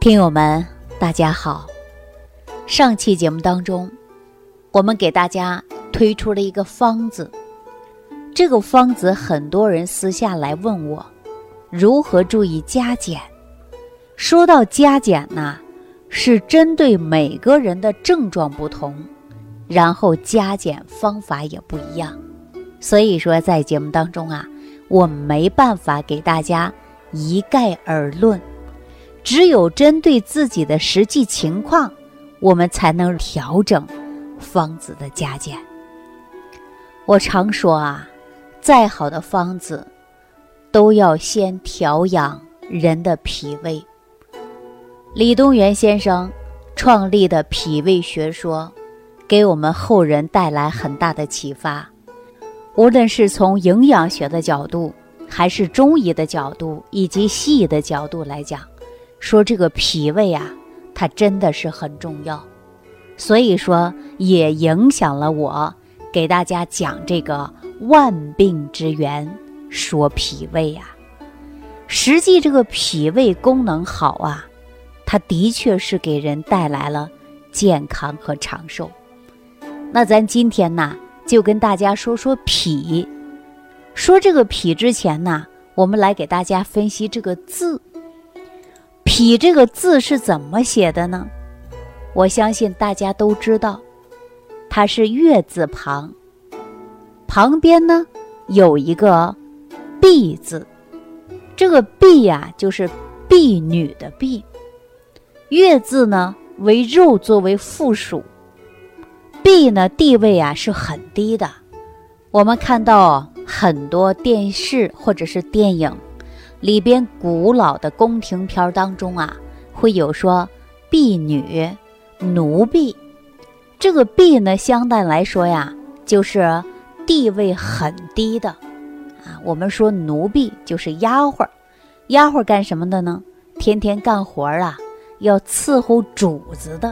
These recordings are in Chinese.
听友们，大家好。上期节目当中，我们给大家推出了一个方子。这个方子，很多人私下来问我，如何注意加减。说到加减呢，是针对每个人的症状不同，然后加减方法也不一样。所以说，在节目当中啊，我没办法给大家一概而论。只有针对自己的实际情况，我们才能调整方子的加减。我常说啊，再好的方子，都要先调养人的脾胃。李东垣先生创立的脾胃学说，给我们后人带来很大的启发。无论是从营养学的角度，还是中医的角度，以及西医的角度来讲。说这个脾胃啊，它真的是很重要，所以说也影响了我给大家讲这个万病之源，说脾胃呀。实际这个脾胃功能好啊，它的确是给人带来了健康和长寿。那咱今天呢，就跟大家说说脾。说这个脾之前呢，我们来给大家分析这个字。脾这个字是怎么写的呢？我相信大家都知道，它是月字旁，旁边呢有一个婢字，这个婢呀就是婢女的婢。月字呢为肉作为附属，婢呢地位啊是很低的。我们看到很多电视或者是电影。里边古老的宫廷片当中啊，会有说婢女、奴婢。这个婢呢，相对来说呀，就是地位很低的啊。我们说奴婢就是丫鬟，丫鬟干什么的呢？天天干活啊，要伺候主子的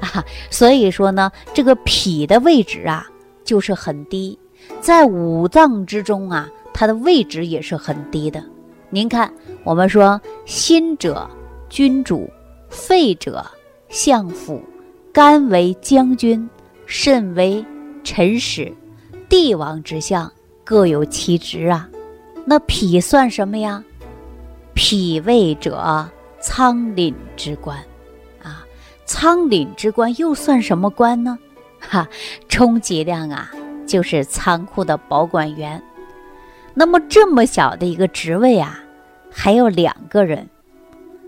啊。所以说呢，这个脾的位置啊，就是很低，在五脏之中啊，它的位置也是很低的。您看，我们说心者君主，肺者相府，肝为将军，肾为臣使，帝王之相各有其职啊。那脾算什么呀？脾胃者仓廪之官啊，仓廪之官又算什么官呢？哈，充其量啊，就是仓库的保管员。那么这么小的一个职位啊。还有两个人，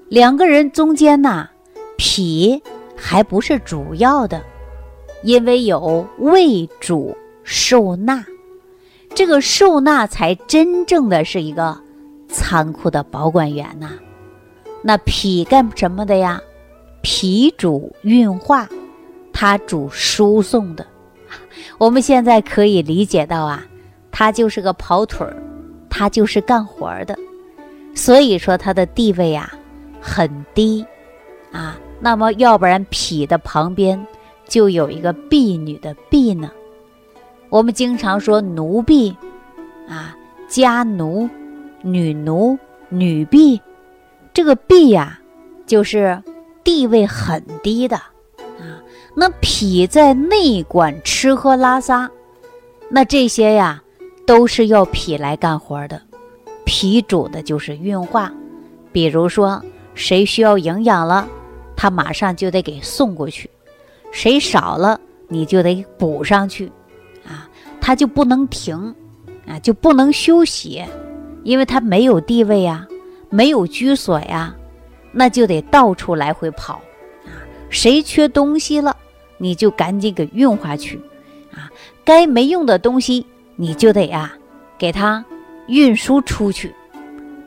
两个人中间呢，脾还不是主要的，因为有胃主受纳，这个受纳才真正的是一个仓库的保管员呐。那脾干什么的呀？脾主运化，它主输送的。我们现在可以理解到啊，它就是个跑腿儿，它就是干活的。所以说他的地位啊很低，啊，那么要不然脾的旁边就有一个婢女的婢呢？我们经常说奴婢，啊，家奴、女奴、女婢，这个婢呀就是地位很低的，啊，那脾在内管吃喝拉撒，那这些呀都是要脾来干活的。脾主的就是运化，比如说谁需要营养了，他马上就得给送过去；谁少了，你就得补上去，啊，他就不能停，啊，就不能休息，因为他没有地位呀，没有居所呀，那就得到处来回跑，啊，谁缺东西了，你就赶紧给运化去，啊，该没用的东西你就得呀，给他。运输出去，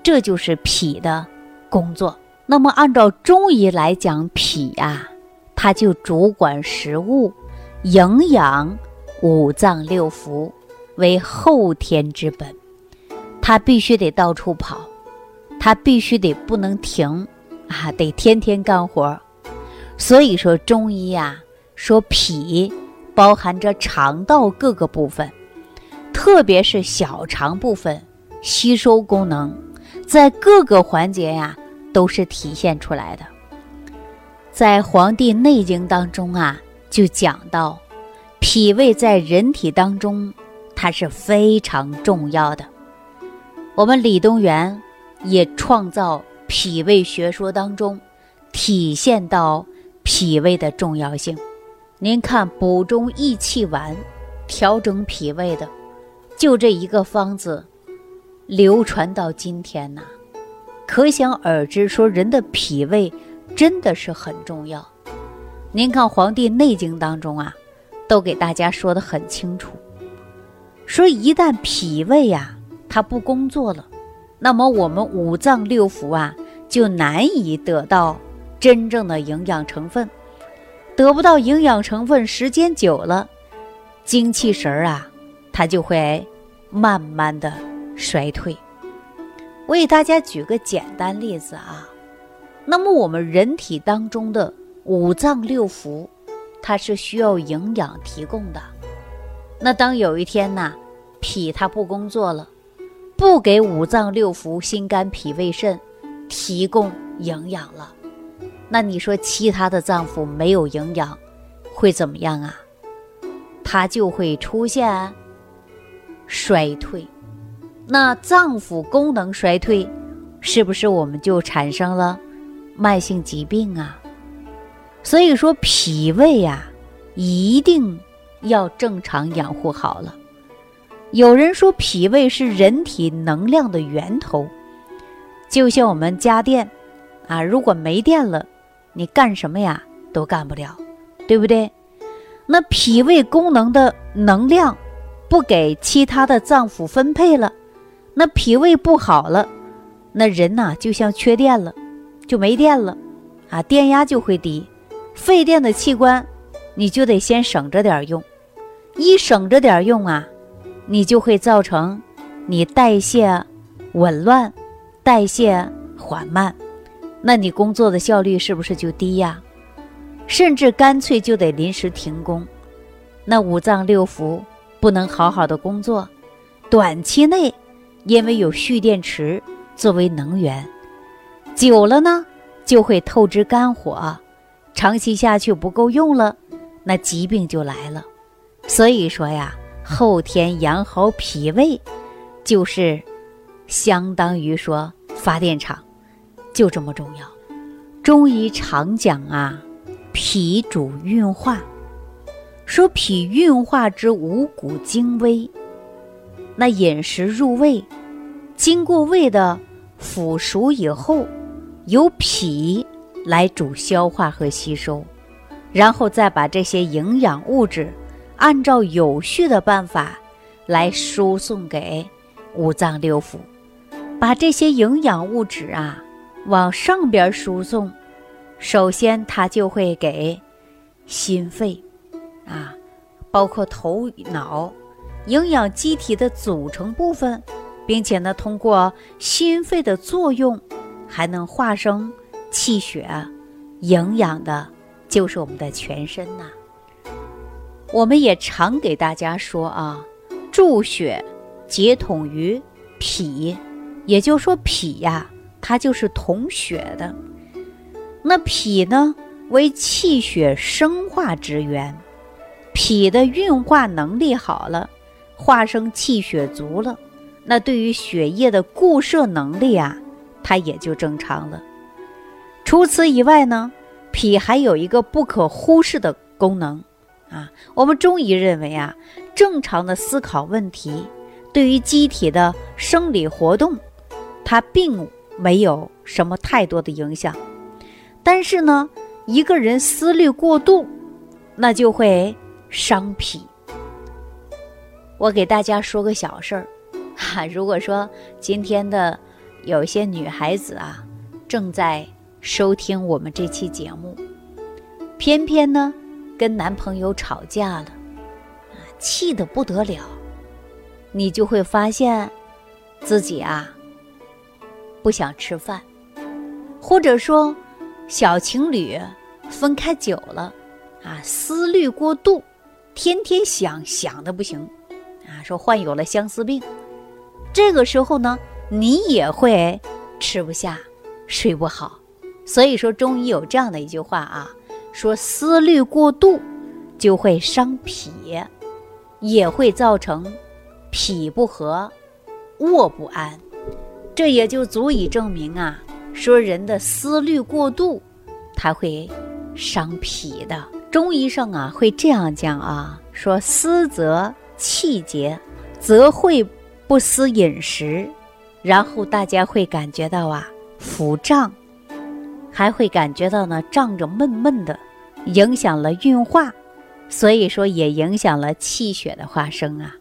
这就是脾的工作。那么，按照中医来讲，脾呀，它就主管食物、营养、五脏六腑，为后天之本。它必须得到处跑，它必须得不能停啊，得天天干活。所以说，中医呀，说脾包含着肠道各个部分，特别是小肠部分。吸收功能，在各个环节呀都是体现出来的。在《黄帝内经》当中啊，就讲到，脾胃在人体当中，它是非常重要的。我们李东垣也创造脾胃学说当中，体现到脾胃的重要性。您看补中益气丸，调整脾胃的，就这一个方子，流传到今天呐，可想而知，说人的脾胃。真的是很重要。您看《黄帝内经》当中啊，都给大家说的很清楚，说一旦脾胃呀它不工作了，那么我们五脏六腑啊就难以得到真正的营养成分，得不到营养成分，时间久了，精气神儿啊它就会慢慢的衰退。我给大家举个简单例子啊。那么我们人体当中的五脏六腑，它是需要营养提供的。那当有一天呐，脾它不工作了，不给五脏六腑、心肝脾胃肾提供营养了，那你说其他的脏腑没有营养，会怎么样啊？它就会出现衰退。那脏腑功能衰退，是不是我们就产生了？慢性疾病啊，所以说脾胃呀，一定要正常养护好了。有人说脾胃是人体能量的源头，就像我们家电啊，如果没电了，你干什么呀都干不了，对不对？那脾胃功能的能量不给其他的脏腑分配了，那脾胃不好了，那人呐就像缺电了。就没电了，啊，电压就会低，费电的器官，你就得先省着点用，一省着点用啊，你就会造成你代谢紊乱，代谢缓慢，那你工作的效率是不是就低呀？甚至干脆就得临时停工，那五脏六腑不能好好的工作，短期内因为有蓄电池作为能源。久了呢，就会透支肝火，长期下去不够用了，那疾病就来了。所以说呀，后天养好脾胃，就是相当于说发电厂，就这么重要。中医常讲啊，脾主运化，说脾运化之五谷精微，那饮食入胃，经过胃的腐熟以后。由脾来主消化和吸收，然后再把这些营养物质按照有序的办法来输送给五脏六腑，把这些营养物质啊往上边输送。首先，它就会给心肺啊，包括头脑营养机体的组成部分，并且呢，通过心肺的作用。还能化生气血，营养的就是我们的全身呐。我们也常给大家说啊，助血结统于脾，也就是说脾呀，它就是统血的。那脾呢，为气血生化之源，脾的运化能力好了，化生气血足了，那对于血液的固摄能力啊。它也就正常了。除此以外呢，脾还有一个不可忽视的功能啊。我们中医认为啊，正常的思考问题，对于机体的生理活动，它并没有什么太多的影响。但是呢，一个人思虑过度，那就会伤脾。我给大家说个小事儿哈，如果说今天的。有些女孩子啊，正在收听我们这期节目，偏偏呢跟男朋友吵架了，啊，气得不得了。你就会发现，自己啊不想吃饭，或者说小情侣分开久了，啊，思虑过度，天天想想的不行，啊，说患有了相思病。这个时候呢。你也会吃不下、睡不好，所以说中医有这样的一句话啊：“说思虑过度就会伤脾，也会造成脾不和、卧不安。这也就足以证明啊，说人的思虑过度，它会伤脾的。中医上啊会这样讲啊，说思则气结，则会不思饮食，然后大家会感觉到啊腹胀。还会感觉到呢胀着闷闷的，影响了运化，所以说也影响了气血的化生啊，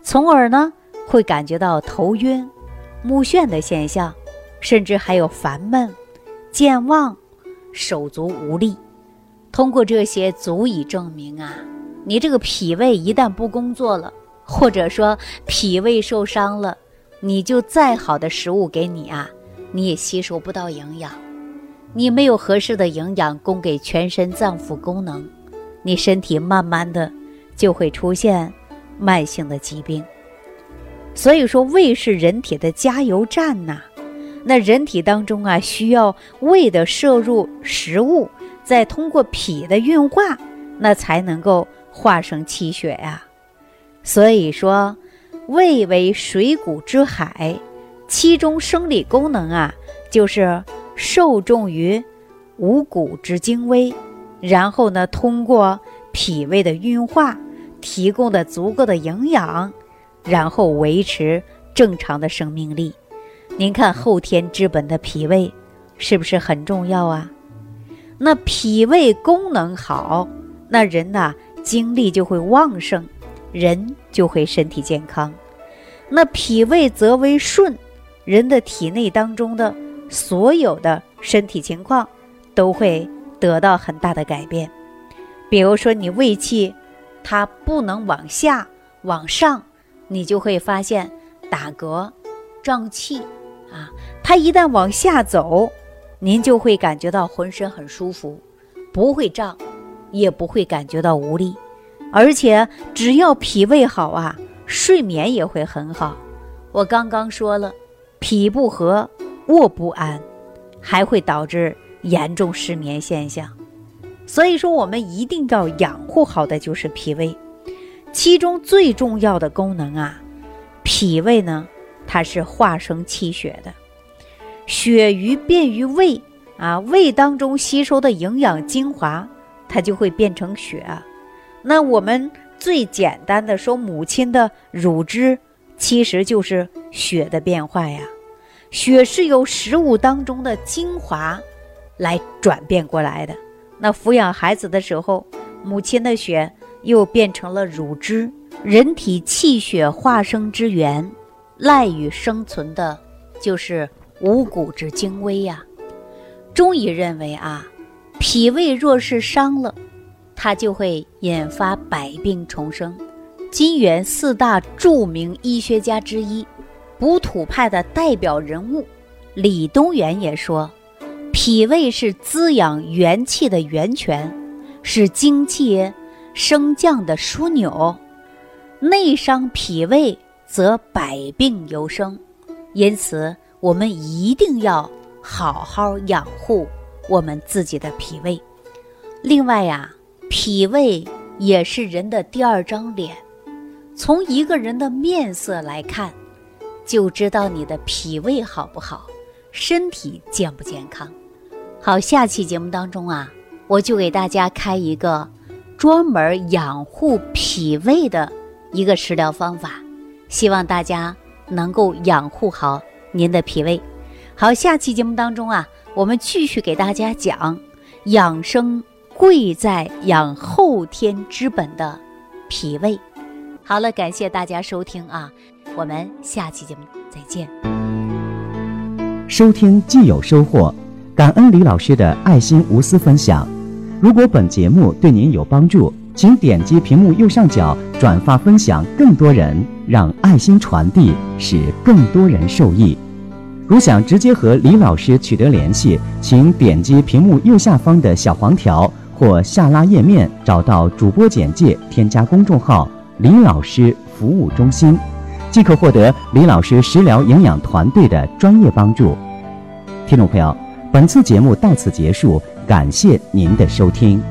从而呢会感觉到头晕、目眩的现象，甚至还有烦闷、健忘、手足无力。通过这些足以证明啊，你这个脾胃一旦不工作了，或者说脾胃受伤了，你就再好的食物给你啊，你也吸收不到营养。你没有合适的营养供给全身脏腑功能，你身体慢慢的就会出现慢性的疾病。所以说，胃是人体的加油站呐。那人体当中啊，需要胃的摄入食物，再通过脾的运化，那才能够化生气血呀。所以说，胃为水谷之海，其中生理功能啊，就是。受重于五谷之精微，然后呢，通过脾胃的运化，提供的足够的营养，然后维持正常的生命力。您看后天之本的脾胃是不是很重要啊？那脾胃功能好，那人呐精力就会旺盛，人就会身体健康。那脾胃则为顺，人的体内当中的。所有的身体情况都会得到很大的改变，比如说你胃气它不能往下往上，你就会发现打嗝、胀气啊。它一旦往下走，您就会感觉到浑身很舒服，不会胀，也不会感觉到无力，而且只要脾胃好啊，睡眠也会很好。我刚刚说了，脾不和。卧不安，还会导致严重失眠现象。所以说，我们一定要养护好的就是脾胃。其中最重要的功能啊，脾胃呢，它是化生气血的。血瘀便于胃啊，胃当中吸收的营养精华，它就会变成血。那我们最简单的说，母亲的乳汁其实就是血的变化呀。血是由食物当中的精华来转变过来的。那抚养孩子的时候，母亲的血又变成了乳汁。人体气血化生之源，赖以生存的，就是五谷之精微呀。中医认为啊，脾胃若是伤了，它就会引发百病重生。金元四大著名医学家之一。补土派的代表人物李东垣也说：“脾胃是滋养元气的源泉，是精气升降的枢纽。内伤脾胃，则百病由生。因此，我们一定要好好养护我们自己的脾胃。另外呀，脾胃也是人的第二张脸。从一个人的面色来看。”就知道你的脾胃好不好，身体健不健康。好，下期节目当中啊，我就给大家开一个专门养护脾胃的一个食疗方法，希望大家能够养护好您的脾胃。好，下期节目当中啊，我们继续给大家讲养生贵在养后天之本的脾胃。好了，感谢大家收听啊。我们下期节目再见。收听既有收获，感恩李老师的爱心无私分享。如果本节目对您有帮助，请点击屏幕右上角转发分享，更多人让爱心传递，使更多人受益。如想直接和李老师取得联系，请点击屏幕右下方的小黄条或下拉页面，找到主播简介，添加公众号“李老师服务中心”。即可获得李老师食疗营养团队的专业帮助。听众朋友，本次节目到此结束，感谢您的收听。